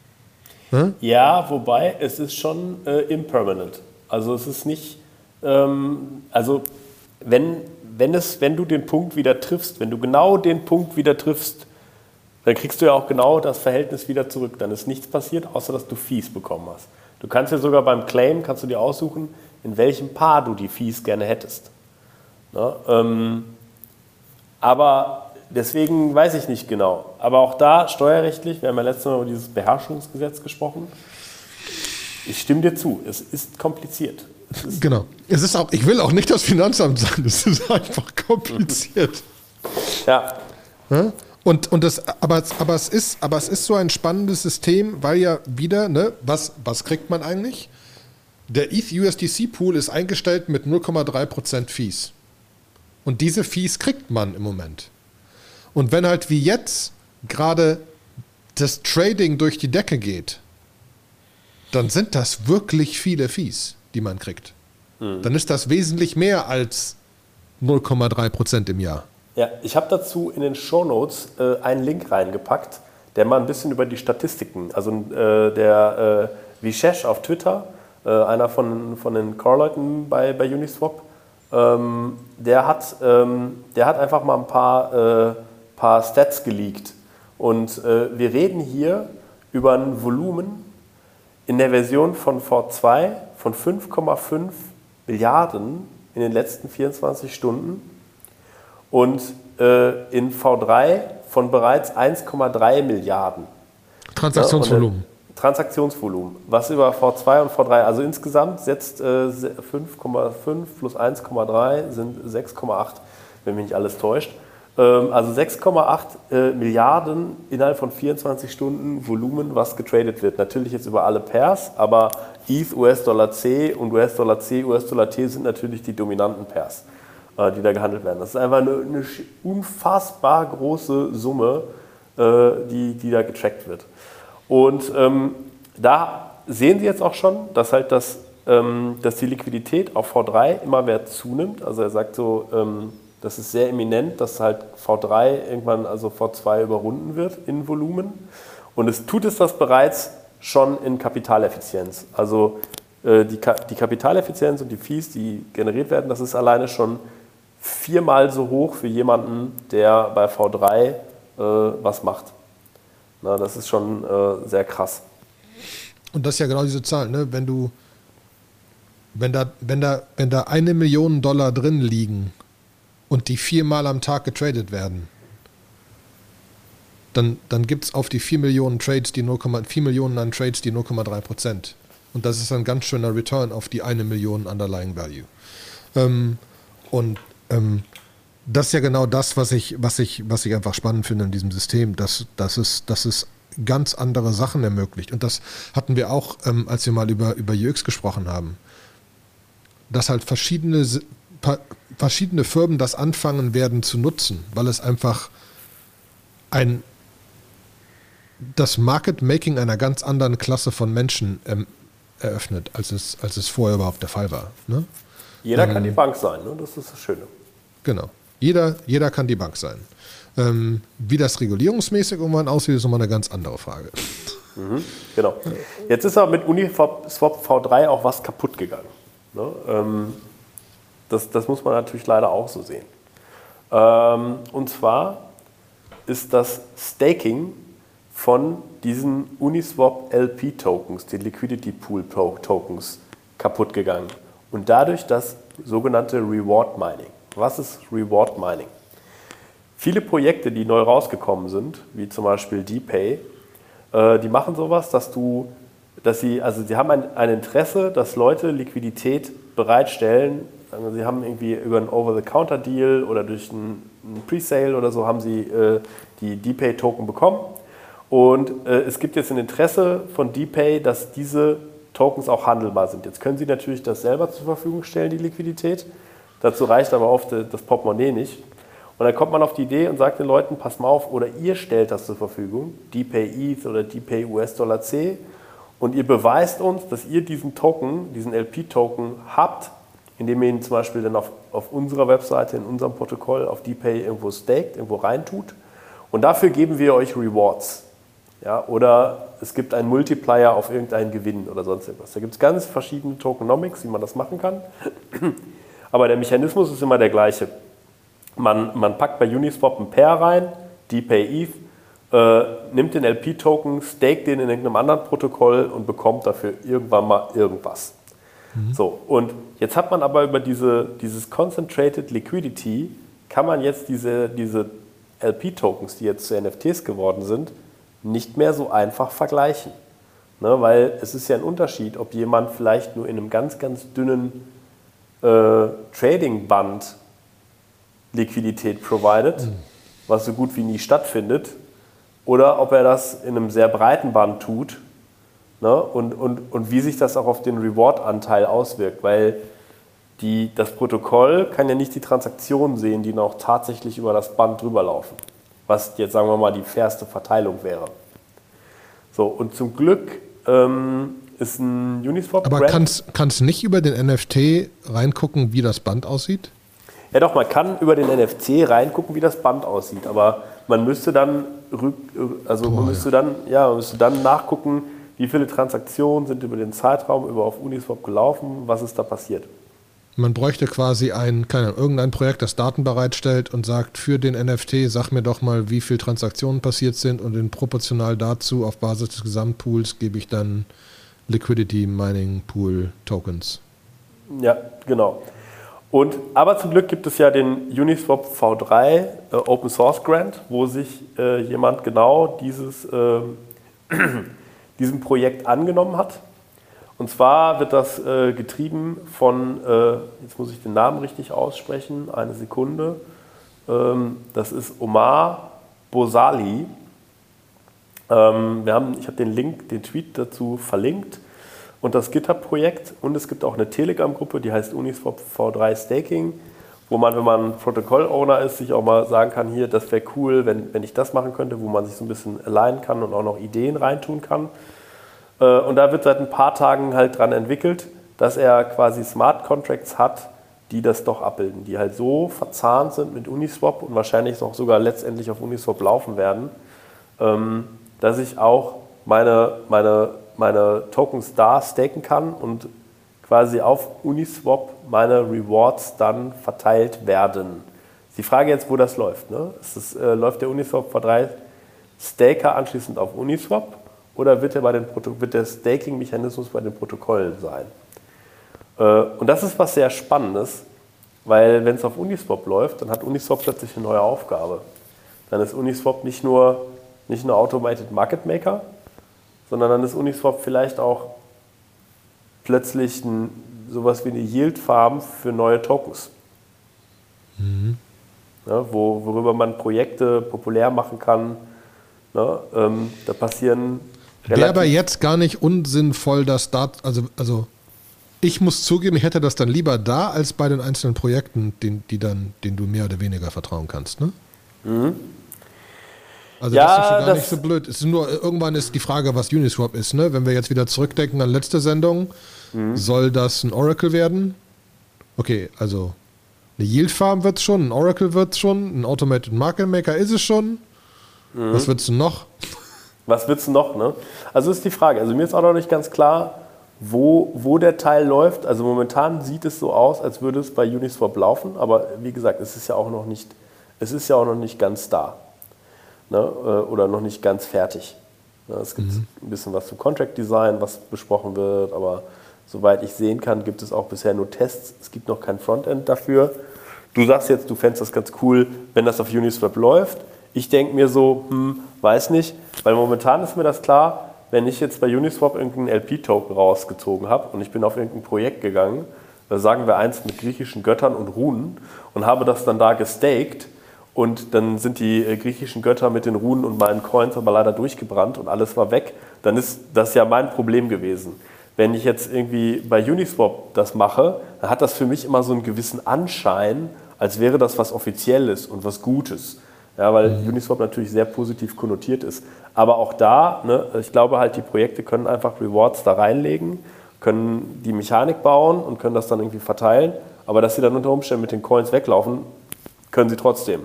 Hm? Ja, wobei es ist schon äh, impermanent. Also es ist nicht, ähm, also wenn, wenn, es, wenn du den Punkt wieder triffst, wenn du genau den Punkt wieder triffst, dann kriegst du ja auch genau das Verhältnis wieder zurück. Dann ist nichts passiert, außer dass du Fees bekommen hast. Du kannst ja sogar beim Claim, kannst du dir aussuchen, in welchem Paar du die Fees gerne hättest. Ne? Ähm, aber deswegen weiß ich nicht genau. Aber auch da steuerrechtlich, wir haben ja letztes Mal über dieses Beherrschungsgesetz gesprochen. Ich stimme dir zu, es ist kompliziert. Es ist genau. Es ist auch, ich will auch nicht das Finanzamt sein, es ist einfach kompliziert. ja. Und, und das, aber, aber, es ist, aber es ist so ein spannendes System, weil ja wieder, ne, was, was kriegt man eigentlich? Der ETH USDC Pool ist eingestellt mit 0,3% Fees. Und diese Fees kriegt man im Moment. Und wenn halt wie jetzt gerade das Trading durch die Decke geht, dann sind das wirklich viele Fees, die man kriegt. Mhm. Dann ist das wesentlich mehr als 0,3 Prozent im Jahr. Ja, ich habe dazu in den Shownotes äh, einen Link reingepackt, der mal ein bisschen über die Statistiken, also äh, der äh, Vishesh auf Twitter, äh, einer von, von den Core-Leuten bei, bei Uniswap, ähm, der, hat, ähm, der hat einfach mal ein paar äh, paar Stats geleakt. Und äh, wir reden hier über ein Volumen in der Version von V2 von 5,5 Milliarden in den letzten 24 Stunden und äh, in V3 von bereits 1,3 Milliarden. Transaktionsvolumen. Ja, Transaktionsvolumen, was über V2 und V3, also insgesamt setzt äh, 5,5 plus 1,3 sind 6,8, wenn mich nicht alles täuscht. Ähm, also 6,8 äh, Milliarden innerhalb von 24 Stunden Volumen, was getradet wird. Natürlich jetzt über alle Pairs, aber ETH, US-Dollar C und US-Dollar C, US-Dollar T sind natürlich die dominanten Pairs, äh, die da gehandelt werden. Das ist einfach eine, eine unfassbar große Summe, äh, die, die da getrackt wird. Und ähm, da sehen Sie jetzt auch schon, dass halt das, ähm, dass die Liquidität auf V3 immer mehr zunimmt. Also er sagt so, ähm, das ist sehr eminent, dass halt V3 irgendwann also V2 überrunden wird in Volumen. Und es tut es das bereits schon in Kapitaleffizienz. Also äh, die, Ka die Kapitaleffizienz und die Fees, die generiert werden, das ist alleine schon viermal so hoch für jemanden, der bei V3 äh, was macht. Na, das ist schon äh, sehr krass. Und das ist ja genau diese Zahl, ne? wenn du, wenn da, wenn da, wenn da eine Million Dollar drin liegen und die viermal am Tag getradet werden, dann, dann gibt es auf die 4 Millionen Trades die 0, 4 Millionen an Trades die 0,3 Prozent. Und das ist ein ganz schöner Return auf die eine Million Underlying Value. Ähm, und ähm, das ist ja genau das, was ich, was ich, was ich einfach spannend finde in diesem System, dass, dass, es, dass es ganz andere Sachen ermöglicht. Und das hatten wir auch, ähm, als wir mal über, über UX gesprochen haben. Dass halt verschiedene verschiedene Firmen das anfangen werden zu nutzen, weil es einfach ein das Market Making einer ganz anderen Klasse von Menschen ähm, eröffnet, als es, als es vorher überhaupt der Fall war. Ne? Jeder ähm, kann die Bank sein, ne? das ist das Schöne. Genau. Jeder, jeder kann die Bank sein. Ähm, wie das regulierungsmäßig irgendwann aussieht, ist nochmal eine ganz andere Frage. Mhm, genau. Jetzt ist aber mit Uniswap V3 auch was kaputt gegangen. Ne? Ähm, das, das muss man natürlich leider auch so sehen. Ähm, und zwar ist das Staking von diesen Uniswap LP Tokens, die Liquidity Pool Tokens, kaputt gegangen. Und dadurch das sogenannte Reward Mining. Was ist Reward Mining? Viele Projekte, die neu rausgekommen sind, wie zum Beispiel DPay, äh, die machen sowas, dass du, dass sie, also sie haben ein, ein Interesse, dass Leute Liquidität bereitstellen also sie haben irgendwie über einen Over-the-Counter-Deal oder durch einen, einen Pre-Sale oder so haben sie äh, die DPay-Token bekommen. Und äh, es gibt jetzt ein Interesse von DPay, dass diese Tokens auch handelbar sind. Jetzt können Sie natürlich das selber zur Verfügung stellen, die Liquidität. Dazu reicht aber oft äh, das Portemonnaie nicht. Und dann kommt man auf die Idee und sagt den Leuten, pass mal auf, oder ihr stellt das zur Verfügung, DPay ETH oder DPay US-Dollar C, und ihr beweist uns, dass ihr diesen Token, diesen LP-Token habt indem ihr ihn zum Beispiel dann auf, auf unserer Webseite, in unserem Protokoll, auf DPay irgendwo staked, irgendwo reintut. Und dafür geben wir euch Rewards. Ja, oder es gibt einen Multiplier auf irgendeinen Gewinn oder sonst irgendwas. Da gibt es ganz verschiedene Tokenomics, wie man das machen kann. Aber der Mechanismus ist immer der gleiche. Man, man packt bei Uniswap ein Pair rein, DPay ETH, äh, nimmt den LP-Token, staked den in irgendeinem anderen Protokoll und bekommt dafür irgendwann mal irgendwas. Mhm. So, und jetzt hat man aber über diese, dieses Concentrated Liquidity, kann man jetzt diese, diese LP-Tokens, die jetzt zu NFTs geworden sind, nicht mehr so einfach vergleichen. Ne, weil es ist ja ein Unterschied, ob jemand vielleicht nur in einem ganz, ganz dünnen äh, Trading-Band Liquidität provided, mhm. was so gut wie nie stattfindet, oder ob er das in einem sehr breiten Band tut ne, und, und, und wie sich das auch auf den Reward-Anteil auswirkt. Weil die, das Protokoll kann ja nicht die Transaktionen sehen, die noch tatsächlich über das Band drüber laufen was jetzt sagen wir mal die fairste Verteilung wäre. So, und zum Glück ähm, ist ein Uniswap. Aber kannst du nicht über den NFT reingucken, wie das Band aussieht? Ja, doch, man kann über den NFC reingucken, wie das Band aussieht, aber man müsste dann also oh, man müsste ja. dann, ja, man müsste dann nachgucken, wie viele Transaktionen sind über den Zeitraum über auf Uniswap gelaufen, was ist da passiert. Man bräuchte quasi ein, keine, irgendein Projekt, das Daten bereitstellt und sagt, für den NFT, sag mir doch mal, wie viele Transaktionen passiert sind und in proportional dazu auf Basis des Gesamtpools gebe ich dann Liquidity Mining Pool Tokens. Ja, genau. Und, aber zum Glück gibt es ja den Uniswap V3 äh, Open Source Grant, wo sich äh, jemand genau dieses, äh, diesem Projekt angenommen hat und zwar wird das äh, getrieben von, äh, jetzt muss ich den Namen richtig aussprechen, eine Sekunde. Ähm, das ist Omar Bosali. Ähm, wir haben, ich habe den Link, den Tweet dazu verlinkt und das GitHub-Projekt. Und es gibt auch eine Telegram-Gruppe, die heißt Uniswap V3 Staking, wo man, wenn man Protokoll-Owner ist, sich auch mal sagen kann, hier, das wäre cool, wenn, wenn ich das machen könnte, wo man sich so ein bisschen alignen kann und auch noch Ideen reintun kann. Äh, und da wird seit ein paar Tagen halt dran entwickelt, dass er quasi Smart Contracts hat, die das doch abbilden, die halt so verzahnt sind mit Uniswap und wahrscheinlich auch sogar letztendlich auf Uniswap laufen werden, ähm, dass ich auch meine, meine, meine Tokens da staken kann und quasi auf Uniswap meine Rewards dann verteilt werden. Die Frage jetzt, wo das läuft. Ne? Ist, äh, läuft der Uniswap V3 Staker anschließend auf Uniswap oder wird der, der Staking-Mechanismus bei den Protokollen sein? Äh, und das ist was sehr Spannendes, weil wenn es auf Uniswap läuft, dann hat Uniswap plötzlich eine neue Aufgabe. Dann ist Uniswap nicht nur, nicht nur Automated Market Maker, sondern dann ist Uniswap vielleicht auch plötzlich ein, sowas wie eine Yield Farm für neue Tokens. Mhm. Ja, wo, worüber man Projekte populär machen kann. Ja, ähm, da passieren Wäre aber jetzt gar nicht unsinnvoll, dass da, also, also ich muss zugeben, ich hätte das dann lieber da als bei den einzelnen Projekten, den, die dann, denen du mehr oder weniger vertrauen kannst. Ne? Mhm. Also ja, das ist schon gar nicht so blöd. Es ist nur, irgendwann ist die Frage, was Uniswap ist. Ne? Wenn wir jetzt wieder zurückdenken an letzte Sendung, mhm. soll das ein Oracle werden? Okay, also eine Yield Farm wird es schon, ein Oracle wird es schon, ein Automated Market Maker ist es schon. Mhm. Was wird es noch? Was willst du noch? Ne? Also ist die Frage. Also mir ist auch noch nicht ganz klar, wo, wo der Teil läuft. Also momentan sieht es so aus, als würde es bei Uniswap laufen, aber wie gesagt, es ist ja auch noch nicht, es ist ja auch noch nicht ganz da. Ne? Äh, oder noch nicht ganz fertig. Ne? Es gibt mhm. ein bisschen was zum Contract Design, was besprochen wird, aber soweit ich sehen kann, gibt es auch bisher nur Tests. Es gibt noch kein Frontend dafür. Du sagst jetzt, du fändest das ganz cool, wenn das auf Uniswap läuft. Ich denke mir so, hm, weiß nicht, weil momentan ist mir das klar, wenn ich jetzt bei Uniswap irgendeinen LP-Token rausgezogen habe und ich bin auf irgendein Projekt gegangen, da sagen wir eins mit griechischen Göttern und Runen und habe das dann da gestaked und dann sind die äh, griechischen Götter mit den Runen und meinen Coins aber leider durchgebrannt und alles war weg, dann ist das ja mein Problem gewesen. Wenn ich jetzt irgendwie bei Uniswap das mache, dann hat das für mich immer so einen gewissen Anschein, als wäre das was Offizielles und was Gutes ja, weil mhm. Uniswap natürlich sehr positiv konnotiert ist. Aber auch da, ne, ich glaube halt, die Projekte können einfach Rewards da reinlegen, können die Mechanik bauen und können das dann irgendwie verteilen. aber dass sie dann unter Umständen mit den Coins weglaufen, können sie trotzdem.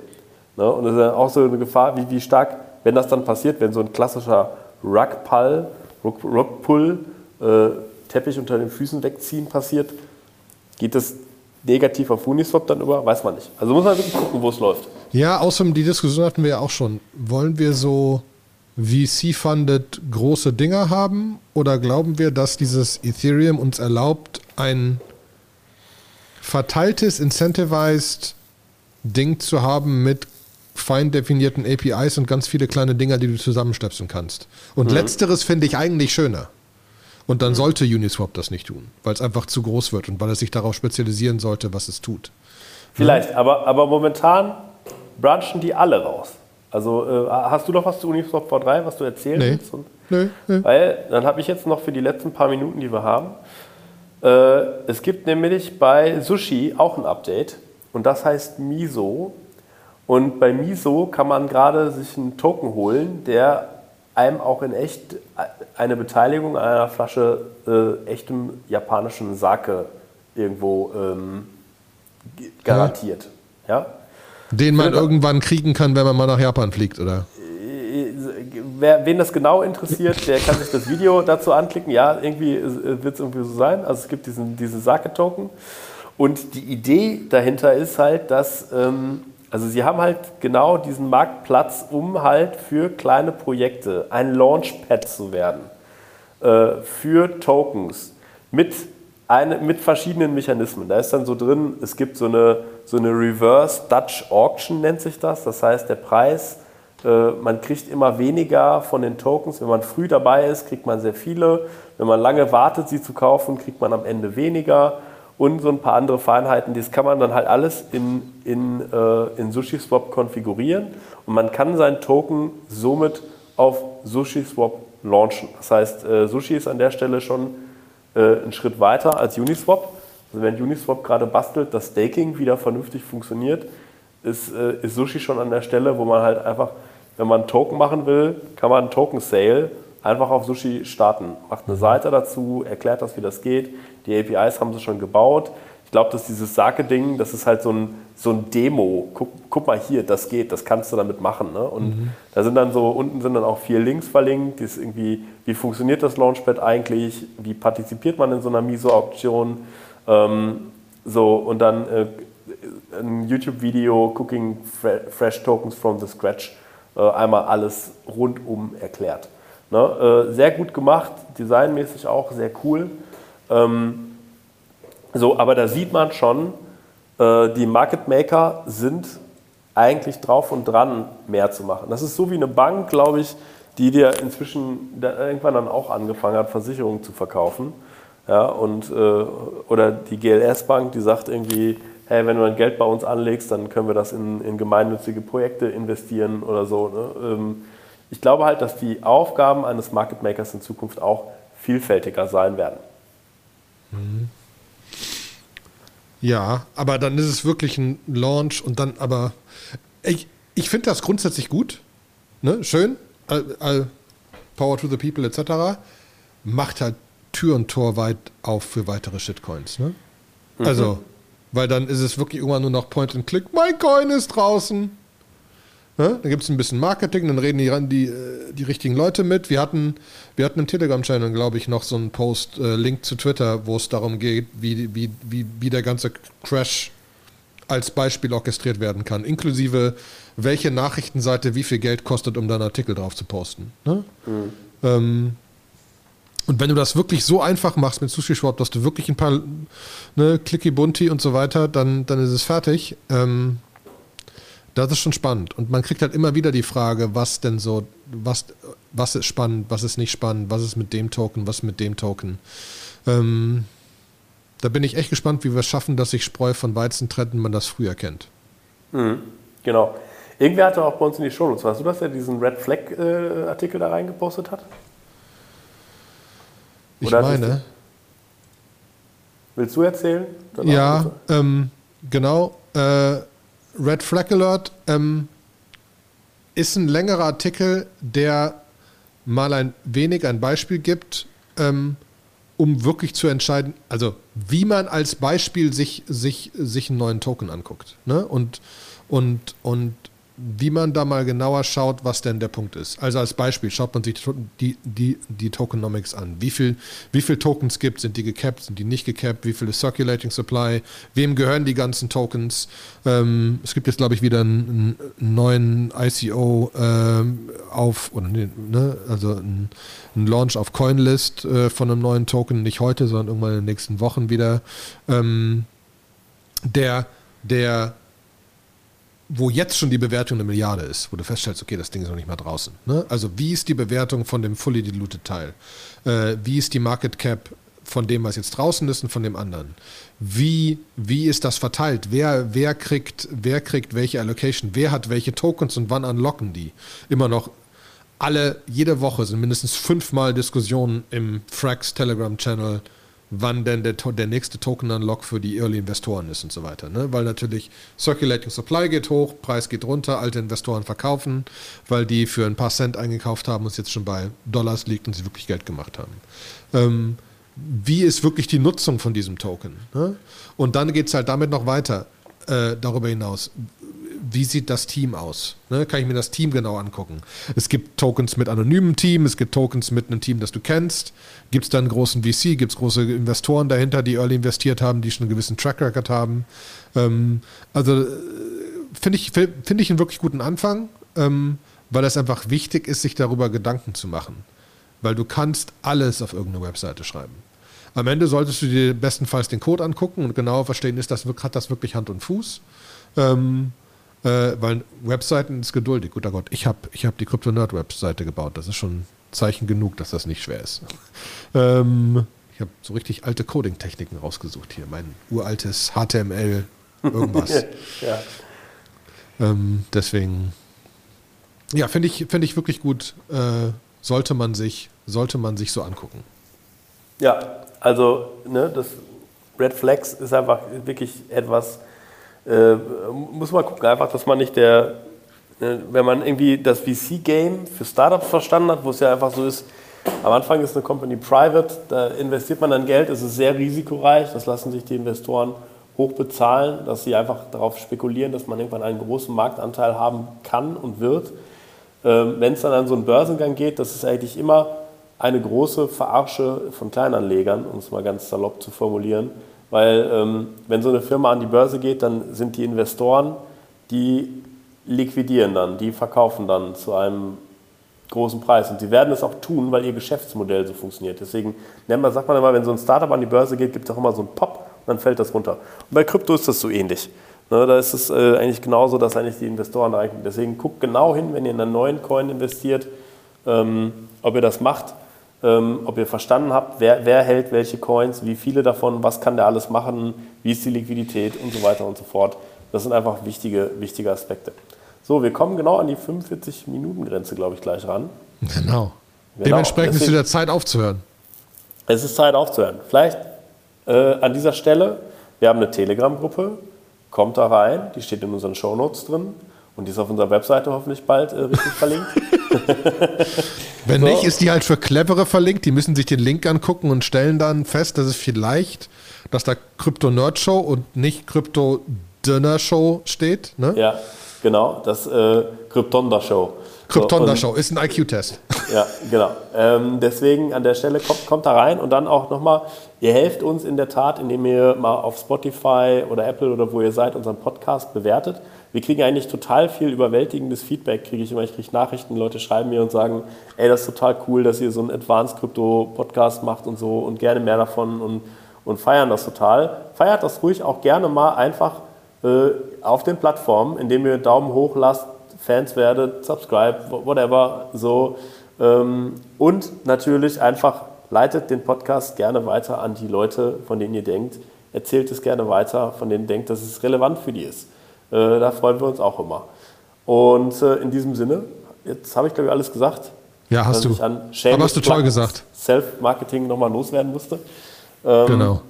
Ne? Und das ist auch so eine Gefahr, wie, wie stark, wenn das dann passiert, wenn so ein klassischer Rugpull, Rugpull äh, Teppich unter den Füßen wegziehen passiert, geht das negativ auf Uniswap dann über? Weiß man nicht. Also muss man wirklich gucken, wo es läuft. Ja, außerdem die Diskussion hatten wir ja auch schon. Wollen wir so VC-funded große Dinger haben oder glauben wir, dass dieses Ethereum uns erlaubt, ein verteiltes, incentivized Ding zu haben mit fein definierten APIs und ganz viele kleine Dinger, die du zusammenstöpseln kannst. Und mhm. letzteres finde ich eigentlich schöner. Und dann mhm. sollte Uniswap das nicht tun, weil es einfach zu groß wird und weil es sich darauf spezialisieren sollte, was es tut. Vielleicht, ja? aber, aber momentan branchen die alle raus. Also äh, hast du noch was zu Uniswap V3, was du erzählen nee. willst? Und, nee, nee. Weil dann habe ich jetzt noch für die letzten paar Minuten, die wir haben, äh, es gibt nämlich bei Sushi auch ein Update und das heißt Miso. Und bei Miso kann man gerade sich einen Token holen, der einem auch in echt eine Beteiligung an einer Flasche äh, echtem japanischen Sake irgendwo ähm, garantiert. Ja. ja? Den man irgendwann kriegen kann, wenn man mal nach Japan fliegt, oder? Wer, wen das genau interessiert, der kann sich das Video dazu anklicken. Ja, irgendwie wird es irgendwie so sein. Also es gibt diesen, diese Sake-Token. Und die Idee dahinter ist halt, dass ähm, also sie haben halt genau diesen Marktplatz, um halt für kleine Projekte ein Launchpad zu werden. Äh, für Tokens mit, eine, mit verschiedenen Mechanismen. Da ist dann so drin, es gibt so eine, so eine Reverse Dutch Auction, nennt sich das. Das heißt, der Preis, äh, man kriegt immer weniger von den Tokens. Wenn man früh dabei ist, kriegt man sehr viele. Wenn man lange wartet, sie zu kaufen, kriegt man am Ende weniger und so ein paar andere Feinheiten. Das kann man dann halt alles in, in, äh, in SushiSwap konfigurieren und man kann seinen Token somit auf SushiSwap launchen. Das heißt, äh, Sushi ist an der Stelle schon äh, einen Schritt weiter als Uniswap. Also wenn Uniswap gerade bastelt, dass Staking wieder vernünftig funktioniert, ist, äh, ist Sushi schon an der Stelle, wo man halt einfach, wenn man einen Token machen will, kann man einen Token-Sale einfach auf Sushi starten. Macht eine Seite dazu, erklärt das, wie das geht. Die APIs haben sie schon gebaut. Ich glaube, dass dieses Sake-Ding, das ist halt so ein, so ein Demo. Guck, guck, mal hier, das geht, das kannst du damit machen. Ne? Und mhm. da sind dann so, unten sind dann auch vier Links verlinkt. Das irgendwie, wie funktioniert das Launchpad eigentlich? Wie partizipiert man in so einer Miso-Auktion? Ähm, so, und dann äh, ein YouTube-Video, Cooking Fresh Tokens from the Scratch. Äh, einmal alles rundum erklärt. Ne? Äh, sehr gut gemacht, designmäßig auch sehr cool. Ähm, so, aber da sieht man schon, äh, die Market Maker sind eigentlich drauf und dran, mehr zu machen. Das ist so wie eine Bank, glaube ich, die dir inzwischen irgendwann dann auch angefangen hat, Versicherungen zu verkaufen. Ja, und, äh, oder die GLS-Bank, die sagt irgendwie, hey, wenn du dein Geld bei uns anlegst, dann können wir das in, in gemeinnützige Projekte investieren oder so. Ne? Ähm, ich glaube halt, dass die Aufgaben eines Market Makers in Zukunft auch vielfältiger sein werden. Mhm. Ja, aber dann ist es wirklich ein Launch und dann aber. Ich, ich finde das grundsätzlich gut. Ne? Schön. All, all Power to the People etc. Macht halt Tür und Tor weit auf für weitere Shitcoins. Ne? Mhm. Also, weil dann ist es wirklich irgendwann nur noch Point and Click. Mein Coin ist draußen. Ne? Dann gibt es ein bisschen Marketing, dann reden die, die, äh, die richtigen Leute mit. Wir hatten, wir hatten im Telegram-Channel, glaube ich, noch so einen Post, äh, Link zu Twitter, wo es darum geht, wie, wie, wie, wie der ganze Crash als Beispiel orchestriert werden kann, inklusive welche Nachrichtenseite wie viel Geld kostet, um da einen Artikel drauf zu posten. Ne? Mhm. Ähm, und wenn du das wirklich so einfach machst mit Sushi Schwab, dass du wirklich ein paar ne, Clicky Bunti und so weiter, dann, dann ist es fertig. Ähm, das ist schon spannend. Und man kriegt halt immer wieder die Frage, was denn so, was, was ist spannend, was ist nicht spannend, was ist mit dem Token, was mit dem Token. Ähm, da bin ich echt gespannt, wie wir es schaffen, dass sich Spreu von Weizen trennen, man das früher kennt. Mhm, genau. Irgendwer hatte auch bei uns in die Show Notes, weißt du, dass er diesen Red Flag-Artikel äh, da reingepostet hat? Ich Oder meine. Willst du erzählen? ja, ähm, genau. Äh, Red Flag Alert ähm, ist ein längerer Artikel, der mal ein wenig ein Beispiel gibt, ähm, um wirklich zu entscheiden, also wie man als Beispiel sich, sich, sich einen neuen Token anguckt. Ne? Und, und, und wie man da mal genauer schaut, was denn der Punkt ist. Also als Beispiel schaut man sich die, die, die Tokenomics an. Wie viel, wie viel Tokens gibt Sind die gecapped? Sind die nicht gecapped? Wie viel ist Circulating Supply? Wem gehören die ganzen Tokens? Ähm, es gibt jetzt, glaube ich, wieder einen, einen neuen ICO ähm, auf, oder ne, also einen, einen Launch auf CoinList äh, von einem neuen Token. Nicht heute, sondern irgendwann in den nächsten Wochen wieder. Ähm, der, der wo jetzt schon die Bewertung eine Milliarde ist, wo du feststellst, okay, das Ding ist noch nicht mal draußen. Ne? Also wie ist die Bewertung von dem fully diluted Teil? Äh, wie ist die Market Cap von dem, was jetzt draußen ist und von dem anderen? Wie, wie ist das verteilt? Wer, wer, kriegt, wer kriegt welche Allocation? Wer hat welche Tokens und wann unlocken die? Immer noch alle, jede Woche sind mindestens fünfmal Diskussionen im Frax Telegram Channel wann denn der, der nächste Token-Unlock für die Early-Investoren ist und so weiter. Ne? Weil natürlich Circulating Supply geht hoch, Preis geht runter, alte Investoren verkaufen, weil die für ein paar Cent eingekauft haben und es jetzt schon bei Dollars liegt und sie wirklich Geld gemacht haben. Ähm, wie ist wirklich die Nutzung von diesem Token? Ne? Und dann geht es halt damit noch weiter äh, darüber hinaus wie sieht das Team aus? Ne, kann ich mir das Team genau angucken? Es gibt Tokens mit anonymen Team, es gibt Tokens mit einem Team, das du kennst. Gibt es da einen großen VC, gibt es große Investoren dahinter, die early investiert haben, die schon einen gewissen Track Record haben? Ähm, also äh, finde ich, find ich einen wirklich guten Anfang, ähm, weil es einfach wichtig ist, sich darüber Gedanken zu machen. Weil du kannst alles auf irgendeine Webseite schreiben. Am Ende solltest du dir bestenfalls den Code angucken und genauer verstehen, ist das, hat das wirklich Hand und Fuß. Ähm, äh, weil Webseiten ist geduldig. Guter Gott, ich habe ich hab die Crypto-Nerd-Webseite gebaut. Das ist schon Zeichen genug, dass das nicht schwer ist. ähm, ich habe so richtig alte Coding-Techniken rausgesucht hier. Mein uraltes HTML, irgendwas. ja. ähm, deswegen, ja, finde ich, find ich wirklich gut. Äh, sollte, man sich, sollte man sich so angucken. Ja, also ne, das Red Flags ist einfach wirklich etwas, äh, muss man gucken, einfach, dass man nicht der, äh, wenn man irgendwie das VC-Game für Startups verstanden hat, wo es ja einfach so ist, am Anfang ist eine Company private, da investiert man dann Geld, es ist sehr risikoreich, das lassen sich die Investoren hoch bezahlen, dass sie einfach darauf spekulieren, dass man irgendwann einen großen Marktanteil haben kann und wird. Ähm, wenn es dann an so einen Börsengang geht, das ist eigentlich immer eine große Verarsche von Kleinanlegern, um es mal ganz salopp zu formulieren weil ähm, wenn so eine Firma an die Börse geht, dann sind die Investoren, die liquidieren dann, die verkaufen dann zu einem großen Preis. Und sie werden es auch tun, weil ihr Geschäftsmodell so funktioniert. Deswegen man, sagt man immer, wenn so ein Startup an die Börse geht, gibt es auch immer so einen Pop und dann fällt das runter. Und bei Krypto ist das so ähnlich. Ne, da ist es äh, eigentlich genauso, dass eigentlich die Investoren reingehen. Deswegen guckt genau hin, wenn ihr in einen neuen Coin investiert, ähm, ob ihr das macht ähm, ob ihr verstanden habt, wer, wer, hält welche Coins, wie viele davon, was kann der alles machen, wie ist die Liquidität und so weiter und so fort. Das sind einfach wichtige, wichtige Aspekte. So, wir kommen genau an die 45-Minuten-Grenze, glaube ich, gleich ran. Genau. genau. Dementsprechend ist wieder Zeit aufzuhören. Es ist Zeit aufzuhören. Vielleicht äh, an dieser Stelle, wir haben eine Telegram-Gruppe, kommt da rein, die steht in unseren Shownotes drin und die ist auf unserer Webseite hoffentlich bald äh, richtig verlinkt. Wenn so. nicht, ist die halt für Clevere verlinkt. Die müssen sich den Link angucken und stellen dann fest, dass es vielleicht, dass da Krypto Nerd Show und nicht Krypto Dinner Show steht. Ne? Ja, genau. Das äh, Kryptonda Show. Kryptonda Show ist ein IQ-Test. Ja, genau. Ähm, deswegen an der Stelle kommt, kommt da rein und dann auch nochmal, ihr helft uns in der Tat, indem ihr mal auf Spotify oder Apple oder wo ihr seid unseren Podcast bewertet wir kriegen eigentlich total viel überwältigendes Feedback, kriege ich immer. Ich kriege Nachrichten, Leute schreiben mir und sagen, ey, das ist total cool, dass ihr so einen Advanced Crypto Podcast macht und so und gerne mehr davon und, und feiern das total. Feiert das ruhig auch gerne mal einfach äh, auf den Plattformen, indem ihr Daumen hoch lasst, Fans werdet, subscribe, whatever, so. Ähm, und natürlich einfach leitet den Podcast gerne weiter an die Leute, von denen ihr denkt, erzählt es gerne weiter, von denen denkt, dass es relevant für die ist. Äh, da freuen wir uns auch immer. Und äh, in diesem Sinne, jetzt habe ich glaube ich alles gesagt. Ja, hast du. Aber hast du toll gesagt. Self-Marketing nochmal loswerden musste. Ähm, genau.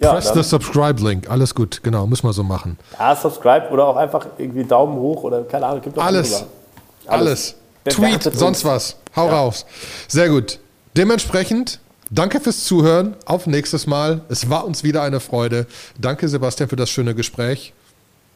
Ja, Press the Subscribe-Link, alles gut, genau, muss man so machen. Ja, Subscribe oder auch einfach irgendwie Daumen hoch oder keine Ahnung, gibt alles. Alles. alles. Tweet, sonst was. Hau ja. raus. Sehr gut. Dementsprechend Danke fürs Zuhören. Auf nächstes Mal. Es war uns wieder eine Freude. Danke, Sebastian, für das schöne Gespräch.